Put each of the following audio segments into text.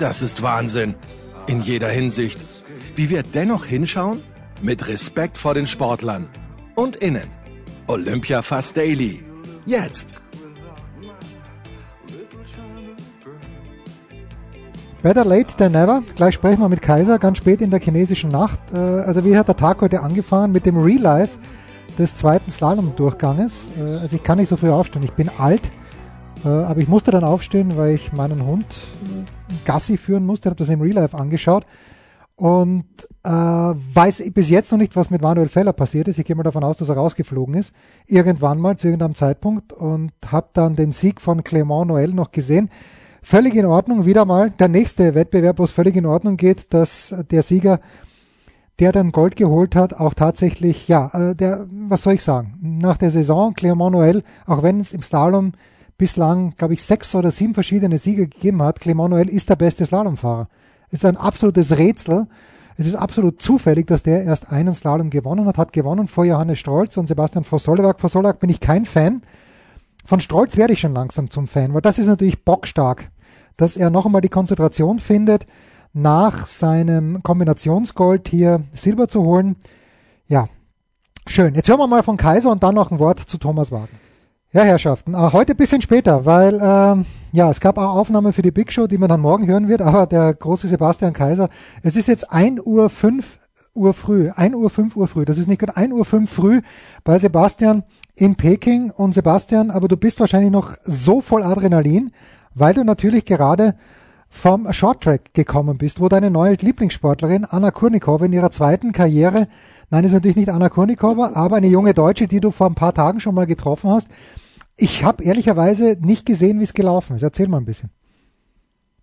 Das ist Wahnsinn. In jeder Hinsicht. Wie wir dennoch hinschauen? Mit Respekt vor den Sportlern. Und innen. Olympia Fast Daily. Jetzt. Better late than never. Gleich sprechen wir mit Kaiser, ganz spät in der chinesischen Nacht. Äh, also wie hat der Tag heute angefangen mit dem Real Life des zweiten Slalom-Durchganges? Äh, also ich kann nicht so früh aufstehen, ich bin alt, aber ich musste dann aufstehen, weil ich meinen Hund Gassi führen musste, habe das im Real Life angeschaut. Und äh, weiß bis jetzt noch nicht, was mit Manuel Feller passiert ist. Ich gehe mal davon aus, dass er rausgeflogen ist, irgendwann mal zu irgendeinem Zeitpunkt. Und habe dann den Sieg von Clément Noël noch gesehen. Völlig in Ordnung. Wieder mal. Der nächste Wettbewerb, wo es völlig in Ordnung geht, dass der Sieger, der dann Gold geholt hat, auch tatsächlich, ja, äh, der, was soll ich sagen, nach der Saison, Clément Noël, auch wenn es im Slalom bislang, glaube ich, sechs oder sieben verschiedene Sieger gegeben hat, Clément Noël ist der beste Slalomfahrer. Es ist ein absolutes Rätsel. Es ist absolut zufällig, dass der erst einen Slalom gewonnen hat, hat gewonnen vor Johannes Strolz und Sebastian Vossolewak. Vossolewak bin ich kein Fan. Von Strolz werde ich schon langsam zum Fan, weil das ist natürlich bockstark, dass er noch einmal die Konzentration findet, nach seinem Kombinationsgold hier Silber zu holen. Ja, schön. Jetzt hören wir mal von Kaiser und dann noch ein Wort zu Thomas Wagen. Ja, Herrschaften, äh, heute ein bisschen später, weil ähm, ja, es gab auch Aufnahmen für die Big Show, die man dann morgen hören wird, aber der große Sebastian Kaiser, es ist jetzt 1 Uhr 5 Uhr früh, 1 Uhr 5 Uhr früh, das ist nicht gerade 1 Uhr 5 früh bei Sebastian in Peking. Und Sebastian, aber du bist wahrscheinlich noch so voll Adrenalin, weil du natürlich gerade vom Shorttrack gekommen bist, wo deine neue Lieblingssportlerin Anna Kurnikova in ihrer zweiten Karriere, nein, ist natürlich nicht Anna Kurnikova, aber eine junge Deutsche, die du vor ein paar Tagen schon mal getroffen hast. Ich habe ehrlicherweise nicht gesehen, wie es gelaufen ist. Erzähl mal ein bisschen.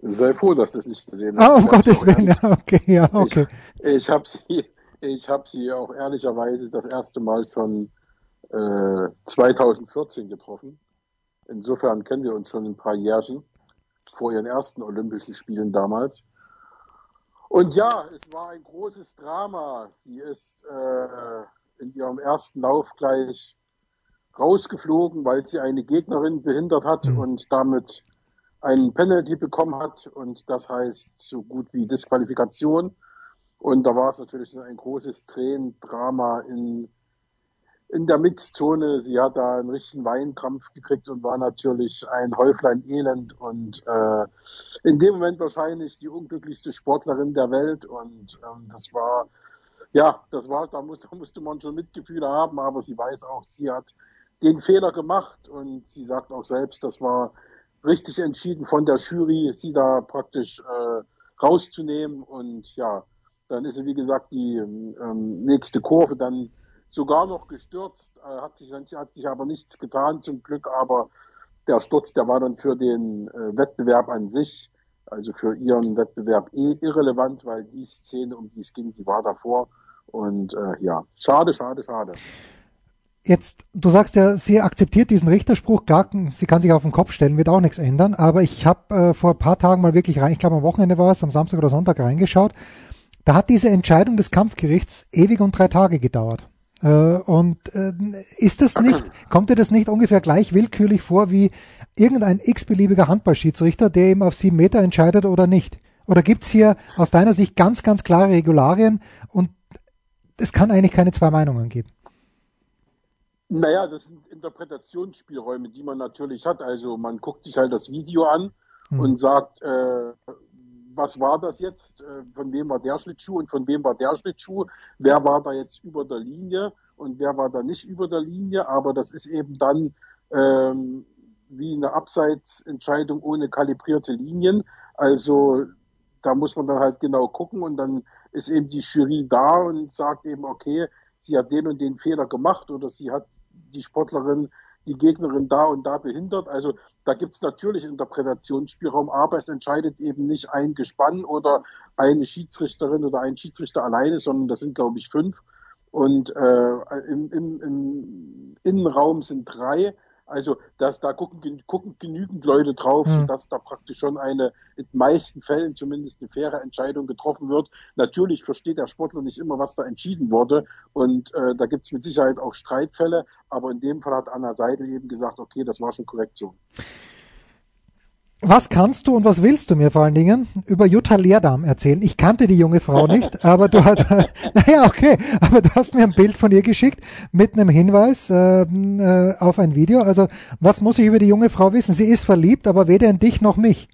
Sei froh, dass du es nicht gesehen hast. Ah, um Gottes Willen, ja, okay, ja, okay. Ich, ich habe sie, ich habe sie auch ehrlicherweise das erste Mal schon 2014 äh, getroffen. Insofern kennen wir uns schon ein paar Jährchen vor ihren ersten Olympischen Spielen damals. Und ja, es war ein großes Drama. Sie ist äh, in ihrem ersten Lauf gleich rausgeflogen, weil sie eine Gegnerin behindert hat mhm. und damit einen Penalty bekommen hat und das heißt so gut wie Disqualifikation. Und da war es natürlich ein großes Tränendrama in in der Mixzone. Sie hat da einen richtigen Weinkrampf gekriegt und war natürlich ein Häuflein Elend und äh, in dem Moment wahrscheinlich die unglücklichste Sportlerin der Welt. Und ähm, das war, ja, das war, da musste, da musste man schon Mitgefühle haben, aber sie weiß auch, sie hat den Fehler gemacht und sie sagt auch selbst, das war richtig entschieden von der Jury, sie da praktisch äh, rauszunehmen und ja, dann ist sie wie gesagt die ähm, nächste Kurve dann sogar noch gestürzt, äh, hat sich, hat sich aber nichts getan zum Glück, aber der Sturz, der war dann für den äh, Wettbewerb an sich, also für ihren Wettbewerb eh irrelevant, weil die Szene, um die es ging, die war davor. Und äh, ja, schade, schade, schade. Jetzt, du sagst ja, sie akzeptiert diesen Richterspruch, klar, sie kann sich auf den Kopf stellen, wird auch nichts ändern, aber ich habe äh, vor ein paar Tagen mal wirklich rein, ich glaube am Wochenende war es, am Samstag oder Sonntag reingeschaut, da hat diese Entscheidung des Kampfgerichts ewig und drei Tage gedauert. Äh, und äh, ist das nicht, kommt dir das nicht ungefähr gleich willkürlich vor wie irgendein x-beliebiger Handballschiedsrichter, der eben auf sieben Meter entscheidet oder nicht? Oder gibt's hier aus deiner Sicht ganz, ganz klare Regularien und es kann eigentlich keine zwei Meinungen geben? Naja, das sind Interpretationsspielräume, die man natürlich hat. Also man guckt sich halt das Video an hm. und sagt, äh, was war das jetzt? Äh, von wem war der Schlittschuh und von wem war der Schlittschuh? Wer war da jetzt über der Linie und wer war da nicht über der Linie? Aber das ist eben dann ähm, wie eine Abseitsentscheidung ohne kalibrierte Linien. Also da muss man dann halt genau gucken und dann ist eben die Jury da und sagt eben, okay, sie hat den und den Fehler gemacht oder sie hat die Sportlerin, die Gegnerin da und da behindert. Also da gibt es natürlich Interpretationsspielraum, aber es entscheidet eben nicht ein Gespann oder eine Schiedsrichterin oder ein Schiedsrichter alleine, sondern das sind, glaube ich, fünf. Und äh, im, im, im Innenraum sind drei. Also das, da gucken, gucken genügend Leute drauf, mhm. dass da praktisch schon eine, in den meisten Fällen zumindest eine faire Entscheidung getroffen wird. Natürlich versteht der Sportler nicht immer, was da entschieden wurde. Und äh, da gibt es mit Sicherheit auch Streitfälle. Aber in dem Fall hat Anna Seidel eben gesagt, okay, das war schon korrekt so. Was kannst du und was willst du mir vor allen Dingen über Jutta Leerdam erzählen? Ich kannte die junge Frau nicht, aber du hast, naja, okay, aber du hast mir ein Bild von ihr geschickt mit einem Hinweis äh, äh, auf ein Video. Also, was muss ich über die junge Frau wissen? Sie ist verliebt, aber weder in dich noch mich.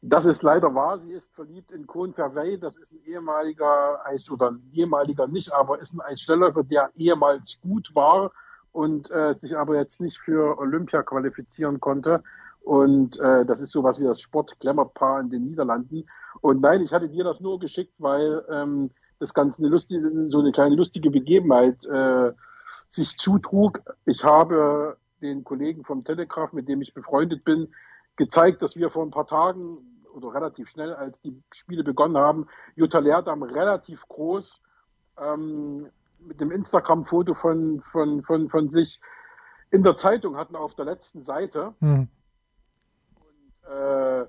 Das ist leider wahr. Sie ist verliebt in Kohn Verwey. Das ist ein ehemaliger oder ein ehemaliger nicht, aber ist ein Eisstellläufer, der ehemals gut war und äh, sich aber jetzt nicht für Olympia qualifizieren konnte. Und äh, das ist sowas wie das Sport-Glamour-Paar in den Niederlanden. Und nein, ich hatte dir das nur geschickt, weil ähm, das Ganze eine lustige, so eine kleine lustige Begebenheit äh, sich zutrug. Ich habe den Kollegen vom Telegraph, mit dem ich befreundet bin, gezeigt, dass wir vor ein paar Tagen oder relativ schnell, als die Spiele begonnen haben, Jutta Leerdam relativ groß ähm, mit dem Instagram-Foto von, von, von, von sich in der Zeitung hatten auf der letzten Seite. Hm. Äh, war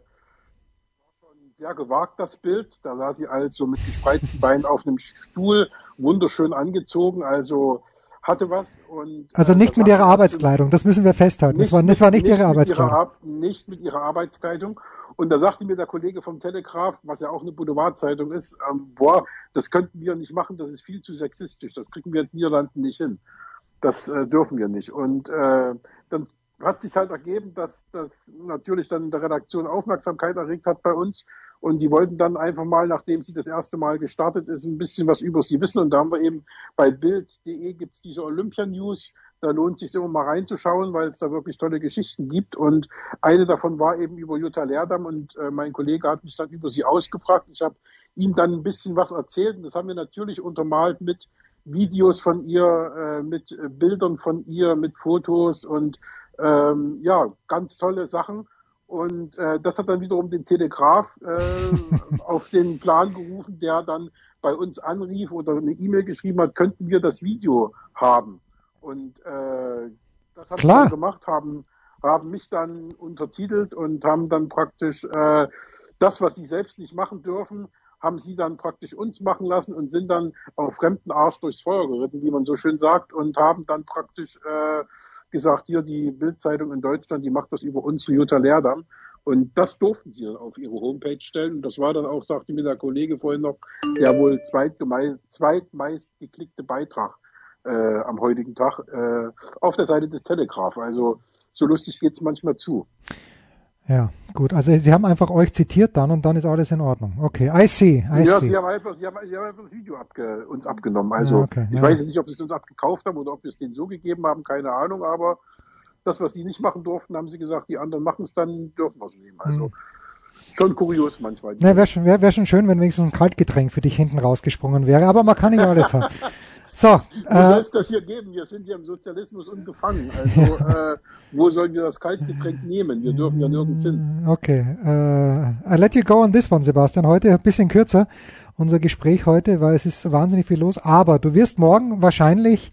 schon sehr gewagt, das Bild. Da sah sie also mit gespreizten Beinen auf einem Stuhl, wunderschön angezogen, also hatte was. Und, also nicht äh, mit ihrer Arbeitskleidung, das müssen wir festhalten. Das war, das war nicht, nicht ihre Arbeitskleidung. Ihrer, nicht mit ihrer Arbeitskleidung. Und da sagte mir der Kollege vom Telegraph, was ja auch eine Boulevardzeitung ist, ähm, boah, das könnten wir nicht machen, das ist viel zu sexistisch, das kriegen wir in den Niederlanden nicht hin. Das äh, dürfen wir nicht. Und äh, dann hat sich halt ergeben, dass das natürlich dann in der Redaktion Aufmerksamkeit erregt hat bei uns. Und die wollten dann einfach mal, nachdem sie das erste Mal gestartet ist, ein bisschen was über sie wissen. Und da haben wir eben bei Bild.de gibt's diese Olympia-News. Da lohnt sich immer mal reinzuschauen, weil es da wirklich tolle Geschichten gibt. Und eine davon war eben über Jutta Leerdam. Und äh, mein Kollege hat mich dann über sie ausgefragt. Ich habe ihm dann ein bisschen was erzählt. Und das haben wir natürlich untermalt mit Videos von ihr, äh, mit Bildern von ihr, mit Fotos und ähm, ja, ganz tolle Sachen. Und äh, das hat dann wiederum den Telegraph äh, auf den Plan gerufen, der dann bei uns anrief oder eine E-Mail geschrieben hat, könnten wir das Video haben. Und äh, das haben wir gemacht, haben, haben mich dann untertitelt und haben dann praktisch äh, das, was sie selbst nicht machen dürfen, haben sie dann praktisch uns machen lassen und sind dann auf fremden Arsch durchs Feuer geritten, wie man so schön sagt, und haben dann praktisch äh, gesagt, hier die Bildzeitung in Deutschland, die macht das über unsere Jutta Leerdam. Und das durften sie dann auf ihre Homepage stellen. Und das war dann auch, sagte mir der Kollege vorhin noch, der wohl zweitmeist geklickte Beitrag äh, am heutigen Tag äh, auf der Seite des Telegraph. Also so lustig geht's manchmal zu. Ja, gut. Also sie haben einfach euch zitiert dann und dann ist alles in Ordnung. Okay, I see. I ja, see. Sie, haben einfach, sie, haben, sie haben einfach das Video abge, uns abgenommen. Also ja, okay, ich ja. weiß nicht, ob sie es uns abgekauft haben oder ob wir es denen so gegeben haben, keine Ahnung, aber das, was sie nicht machen durften, haben sie gesagt, die anderen machen es, dann dürfen wir es nehmen. Also hm. schon kurios manchmal. Wäre schon, wär, wär schon schön, wenn wenigstens ein Kaltgetränk für dich hinten rausgesprungen wäre, aber man kann nicht alles haben. So, wo äh, soll es das hier geben? Wir sind hier im Sozialismus ungefangen. Also äh, wo sollen wir das Kaltgetränk nehmen? Wir dürfen ja nirgends hin. Okay, äh, I let you go on this one, Sebastian. Heute ein bisschen kürzer unser Gespräch heute, weil es ist wahnsinnig viel los. Aber du wirst morgen wahrscheinlich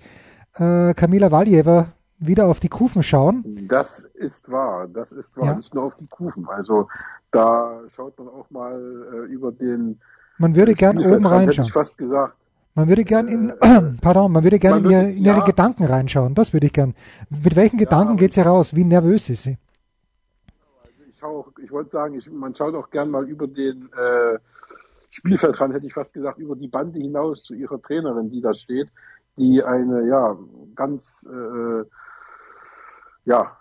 äh, Kamila Valjeva wieder auf die Kufen schauen. Das ist wahr, das ist wahr. Ja. Nicht nur auf die Kufen. Also da schaut man auch mal äh, über den. Man würde gern oben reinschauen. Hätte ich fast gesagt. Man würde gern in, äh, pardon, man würde gern in, ihr, in ihre ja. Gedanken reinschauen. Das würde ich gern. Mit welchen Gedanken ja, geht sie raus? Wie nervös ist sie? Also ich, auch, ich wollte sagen, ich, man schaut auch gern mal über den äh, Spielfeldrand, hätte ich fast gesagt, über die Bande hinaus zu ihrer Trainerin, die da steht, die eine ja ganz äh, ja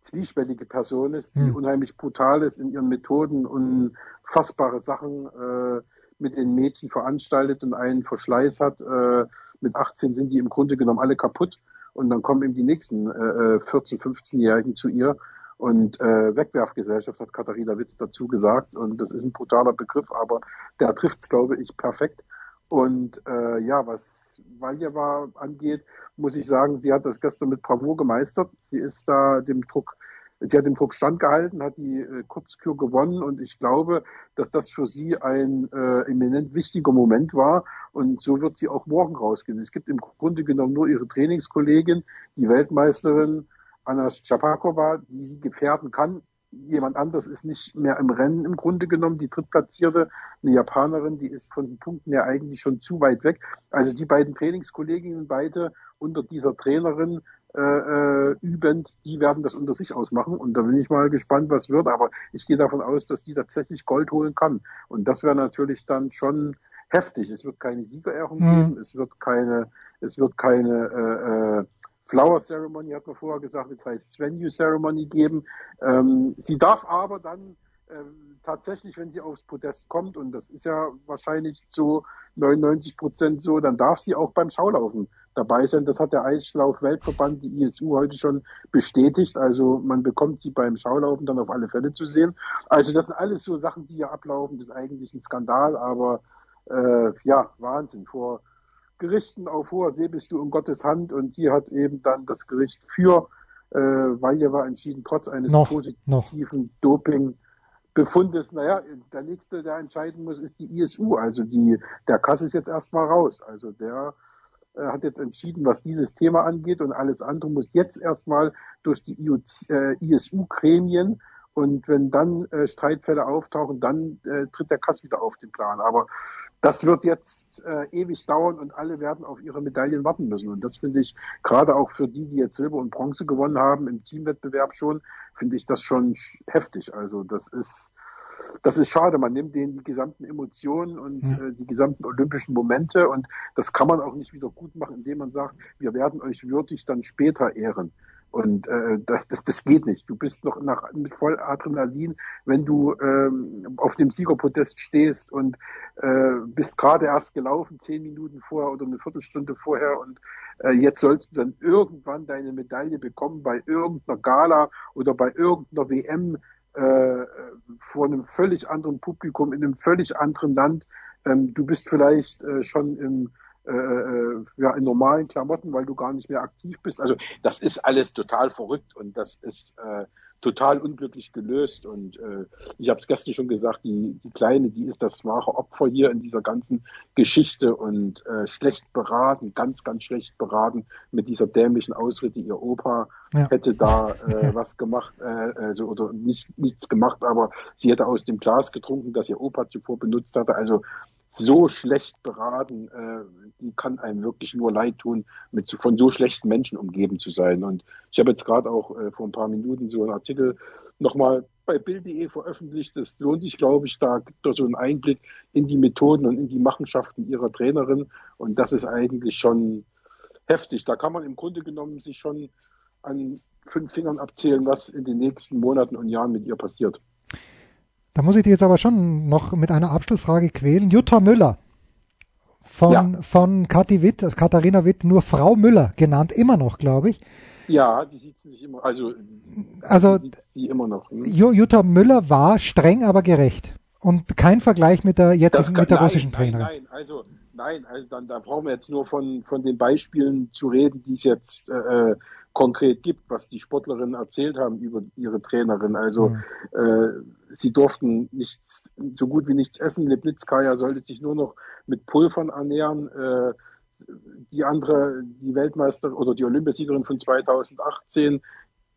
zwiespältige Person ist, die hm. unheimlich brutal ist in ihren Methoden, unfassbare Sachen äh, mit den Mädchen veranstaltet und einen Verschleiß hat. Äh, mit 18 sind die im Grunde genommen alle kaputt und dann kommen eben die nächsten äh, 14, äh, 15-Jährigen zu ihr und äh, Wegwerfgesellschaft hat Katharina Witz dazu gesagt und das ist ein brutaler Begriff, aber der trifft glaube ich, perfekt. Und äh, ja, was Valjeva angeht, muss ich sagen, sie hat das gestern mit Bravour gemeistert. Sie ist da dem Druck, sie hat dem Druck standgehalten, hat die äh, Kurzkür gewonnen und ich glaube, dass das für sie ein äh, eminent wichtiger Moment war und so wird sie auch morgen rausgehen. Es gibt im Grunde genommen nur ihre Trainingskollegin, die Weltmeisterin Anna Schapakova, die sie gefährden kann. Jemand anderes ist nicht mehr im Rennen im Grunde genommen. Die drittplatzierte, eine Japanerin, die ist von den Punkten her eigentlich schon zu weit weg. Also die beiden Trainingskolleginnen, beide unter dieser Trainerin äh, äh, übend, die werden das unter sich ausmachen. Und da bin ich mal gespannt, was wird. Aber ich gehe davon aus, dass die tatsächlich Gold holen kann. Und das wäre natürlich dann schon heftig. Es wird keine Siegerehrung mhm. geben, es wird keine, es wird keine äh, äh, Flower Ceremony, hat man vorher gesagt, jetzt heißt Venue Ceremony geben. Ähm, sie darf aber dann ähm, tatsächlich, wenn sie aufs Podest kommt, und das ist ja wahrscheinlich zu 99 Prozent so, dann darf sie auch beim Schaulaufen dabei sein. Das hat der Eislauf-Weltverband, die ISU, heute schon bestätigt. Also man bekommt sie beim Schaulaufen dann auf alle Fälle zu sehen. Also das sind alles so Sachen, die hier ablaufen. Das ist eigentlich ein Skandal, aber äh, ja, Wahnsinn. Vor Gerichten auf hoher See bist du in Gottes Hand und die hat eben dann das Gericht für äh, Valjeva entschieden, trotz eines noch, positiven noch. Doping. Befundes, naja, der nächste, der entscheiden muss, ist die ISU. Also die, der Kass ist jetzt erstmal raus. Also der äh, hat jetzt entschieden, was dieses Thema angeht und alles andere muss jetzt erstmal durch die äh, ISU-Gremien und wenn dann äh, Streitfälle auftauchen, dann äh, tritt der Kass wieder auf den Plan. Aber das wird jetzt äh, ewig dauern und alle werden auf ihre Medaillen warten müssen. Und das finde ich gerade auch für die, die jetzt Silber und Bronze gewonnen haben im Teamwettbewerb schon, finde ich das schon heftig. Also das ist das ist schade. Man nimmt denen die gesamten Emotionen und ja. äh, die gesamten olympischen Momente und das kann man auch nicht wieder gut machen, indem man sagt, wir werden euch würdig dann später ehren. Und äh, das, das, das geht nicht. Du bist noch nach, mit voll Adrenalin, wenn du ähm, auf dem Siegerpodest stehst und äh, bist gerade erst gelaufen, zehn Minuten vorher oder eine Viertelstunde vorher und äh, jetzt sollst du dann irgendwann deine Medaille bekommen bei irgendeiner Gala oder bei irgendeiner WM äh, vor einem völlig anderen Publikum in einem völlig anderen Land. Ähm, du bist vielleicht äh, schon im äh, äh, ja, in normalen Klamotten, weil du gar nicht mehr aktiv bist. Also das ist alles total verrückt und das ist äh, total unglücklich gelöst. Und äh, ich habe es gestern schon gesagt, die, die Kleine, die ist das wahre Opfer hier in dieser ganzen Geschichte und äh, schlecht beraten, ganz, ganz schlecht beraten mit dieser dämlichen Ausrede. Ihr Opa ja. hätte da äh, was gemacht, äh, also oder nicht, nichts gemacht, aber sie hätte aus dem Glas getrunken, das ihr Opa zuvor benutzt hatte. Also so schlecht beraten, äh, die kann einem wirklich nur leid tun, mit von so schlechten Menschen umgeben zu sein. Und ich habe jetzt gerade auch äh, vor ein paar Minuten so einen Artikel nochmal bei Bild.de veröffentlicht. Das lohnt sich, glaube ich, da gibt es so einen Einblick in die Methoden und in die Machenschaften ihrer Trainerin. Und das ist eigentlich schon heftig. Da kann man im Grunde genommen sich schon an fünf Fingern abzählen, was in den nächsten Monaten und Jahren mit ihr passiert. Da muss ich dich jetzt aber schon noch mit einer Abschlussfrage quälen. Jutta Müller von, ja. von Kathi Witt, Katharina Witt, nur Frau Müller genannt, immer noch, glaube ich. Ja, die sieht sich immer, also, also sie immer noch. Hm? Jutta Müller war streng, aber gerecht. Und kein Vergleich mit der jetzt kann, mit der nein, russischen Trainerin. Nein, nein, also nein, also dann da brauchen wir jetzt nur von von den Beispielen zu reden, die es jetzt äh, konkret gibt, was die Sportlerinnen erzählt haben über ihre Trainerin. Also mhm. äh, sie durften nichts, so gut wie nichts essen. Lipnitzkaya sollte sich nur noch mit Pulvern ernähren. Äh, die andere, die Weltmeister oder die Olympiasiegerin von 2018,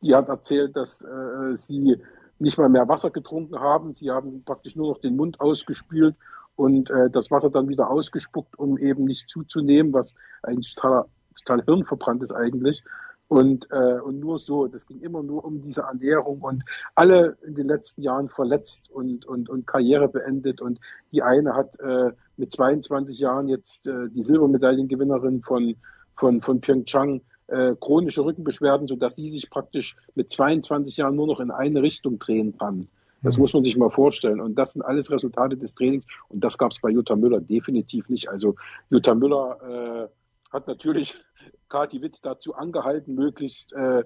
die hat erzählt, dass äh, sie nicht mal mehr Wasser getrunken haben. Sie haben praktisch nur noch den Mund ausgespült und äh, das Wasser dann wieder ausgespuckt, um eben nicht zuzunehmen, was eigentlich total, total hirnverbrannt ist eigentlich. Und, äh, und nur so, das ging immer nur um diese Ernährung und alle in den letzten Jahren verletzt und, und, und Karriere beendet. Und die eine hat äh, mit 22 Jahren jetzt äh, die Silbermedaillengewinnerin von von, von Pyeongchang äh, chronische Rückenbeschwerden, sodass die sich praktisch mit 22 Jahren nur noch in eine Richtung drehen kann. Das mhm. muss man sich mal vorstellen. Und das sind alles Resultate des Trainings. Und das gab es bei Jutta Müller definitiv nicht. Also Jutta Müller äh, hat natürlich Kati Witt dazu angehalten, möglichst äh,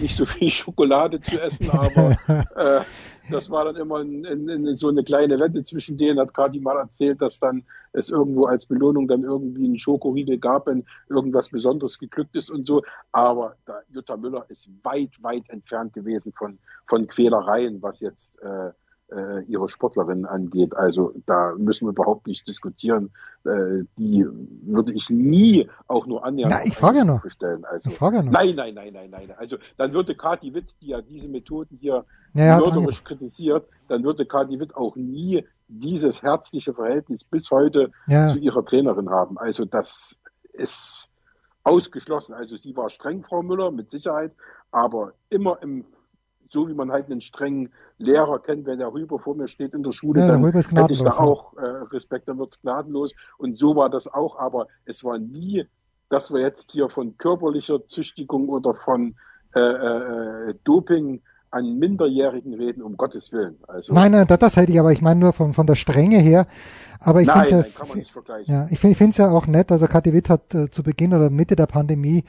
nicht so viel Schokolade zu essen, aber äh, das war dann immer in, in, in so eine kleine Wette zwischen denen, hat Kati mal erzählt, dass dann es irgendwo als Belohnung dann irgendwie einen Schokoriegel gab, wenn irgendwas Besonderes geglückt ist und so. Aber da, Jutta Müller ist weit, weit entfernt gewesen von, von Quälereien, was jetzt äh, äh, ihre Sportlerinnen angeht. Also da müssen wir überhaupt nicht diskutieren. Äh, die würde ich nie auch nur annähernd Na, ich frage ja noch. bestellen. Also, ich frage ja noch. Nein, nein, nein, nein, nein. Also dann würde Kati Witt, die ja diese Methoden hier ja, mörderisch kritisiert, dann würde Kati Witt auch nie dieses herzliche Verhältnis bis heute ja. zu ihrer Trainerin haben. Also das ist ausgeschlossen. Also sie war streng, Frau Müller, mit Sicherheit, aber immer im so wie man halt einen strengen Lehrer kennt, wenn der Rüber vor mir steht in der Schule, ja, dann hätte ich da auch äh, Respekt, dann wird's gnadenlos. Und so war das auch, aber es war nie, dass wir jetzt hier von körperlicher Züchtigung oder von äh, äh, Doping an Minderjährigen reden, um Gottes Willen. Also, nein, nein, das, das hätte ich, aber ich meine nur von, von der Strenge her. Aber ich finde es ja, ja, ich finde es ja auch nett. Also Kathi Witt hat äh, zu Beginn oder Mitte der Pandemie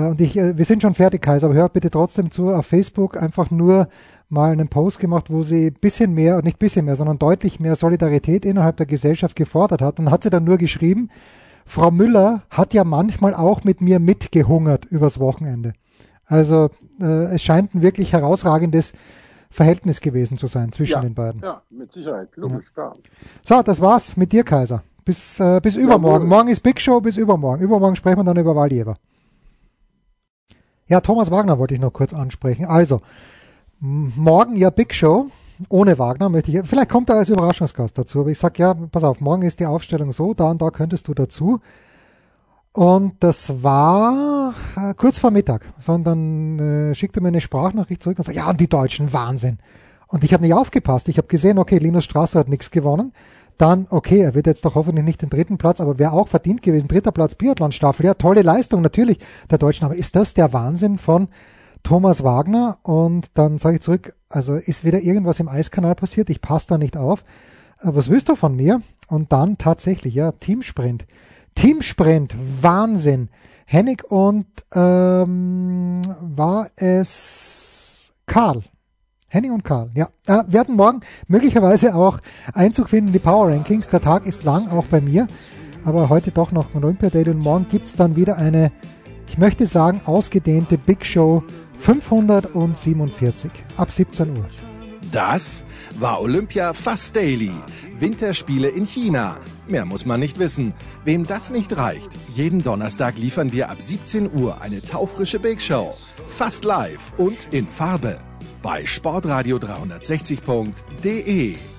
und ich, äh, wir sind schon fertig, Kaiser, aber hört bitte trotzdem zu, auf Facebook einfach nur mal einen Post gemacht, wo sie bisschen mehr, nicht bisschen mehr, sondern deutlich mehr Solidarität innerhalb der Gesellschaft gefordert hat. Und hat sie dann nur geschrieben, Frau Müller hat ja manchmal auch mit mir mitgehungert übers Wochenende. Also äh, es scheint ein wirklich herausragendes Verhältnis gewesen zu sein zwischen ja, den beiden. Ja, mit Sicherheit, logisch, ja. klar. So, das war's mit dir, Kaiser. Bis, äh, bis übermorgen. Ja, Morgen ist Big Show, bis übermorgen. Übermorgen sprechen wir dann über Waldjever. Ja, Thomas Wagner wollte ich noch kurz ansprechen. Also, morgen ja Big Show. Ohne Wagner möchte ich, vielleicht kommt er als Überraschungsgast dazu, aber ich sag ja, pass auf, morgen ist die Aufstellung so, da und da könntest du dazu. Und das war äh, kurz vor Mittag, sondern äh, schickte mir eine Sprachnachricht zurück und sagte, ja, und die Deutschen, Wahnsinn. Und ich habe nicht aufgepasst. Ich habe gesehen, okay, Linus Strasser hat nichts gewonnen. Dann, okay, er wird jetzt doch hoffentlich nicht den dritten Platz, aber wäre auch verdient gewesen. Dritter Platz Biathlon-Staffel. Ja, tolle Leistung natürlich der Deutschen. Aber ist das der Wahnsinn von Thomas Wagner? Und dann sage ich zurück, also ist wieder irgendwas im Eiskanal passiert. Ich passe da nicht auf. Äh, was willst du von mir? Und dann tatsächlich, ja, Teamsprint. Teamsprint, Wahnsinn. Hennig und ähm, war es Karl, Henning und Karl, ja. Äh, werden morgen möglicherweise auch Einzug finden in die Power Rankings. Der Tag ist lang, auch bei mir. Aber heute doch noch Olympia Day und morgen gibt es dann wieder eine, ich möchte sagen, ausgedehnte Big Show 547 ab 17 Uhr. Das war Olympia Fast Daily. Winterspiele in China. Mehr muss man nicht wissen. Wem das nicht reicht, jeden Donnerstag liefern wir ab 17 Uhr eine taufrische Big Show. Fast live und in Farbe bei sportradio360.de.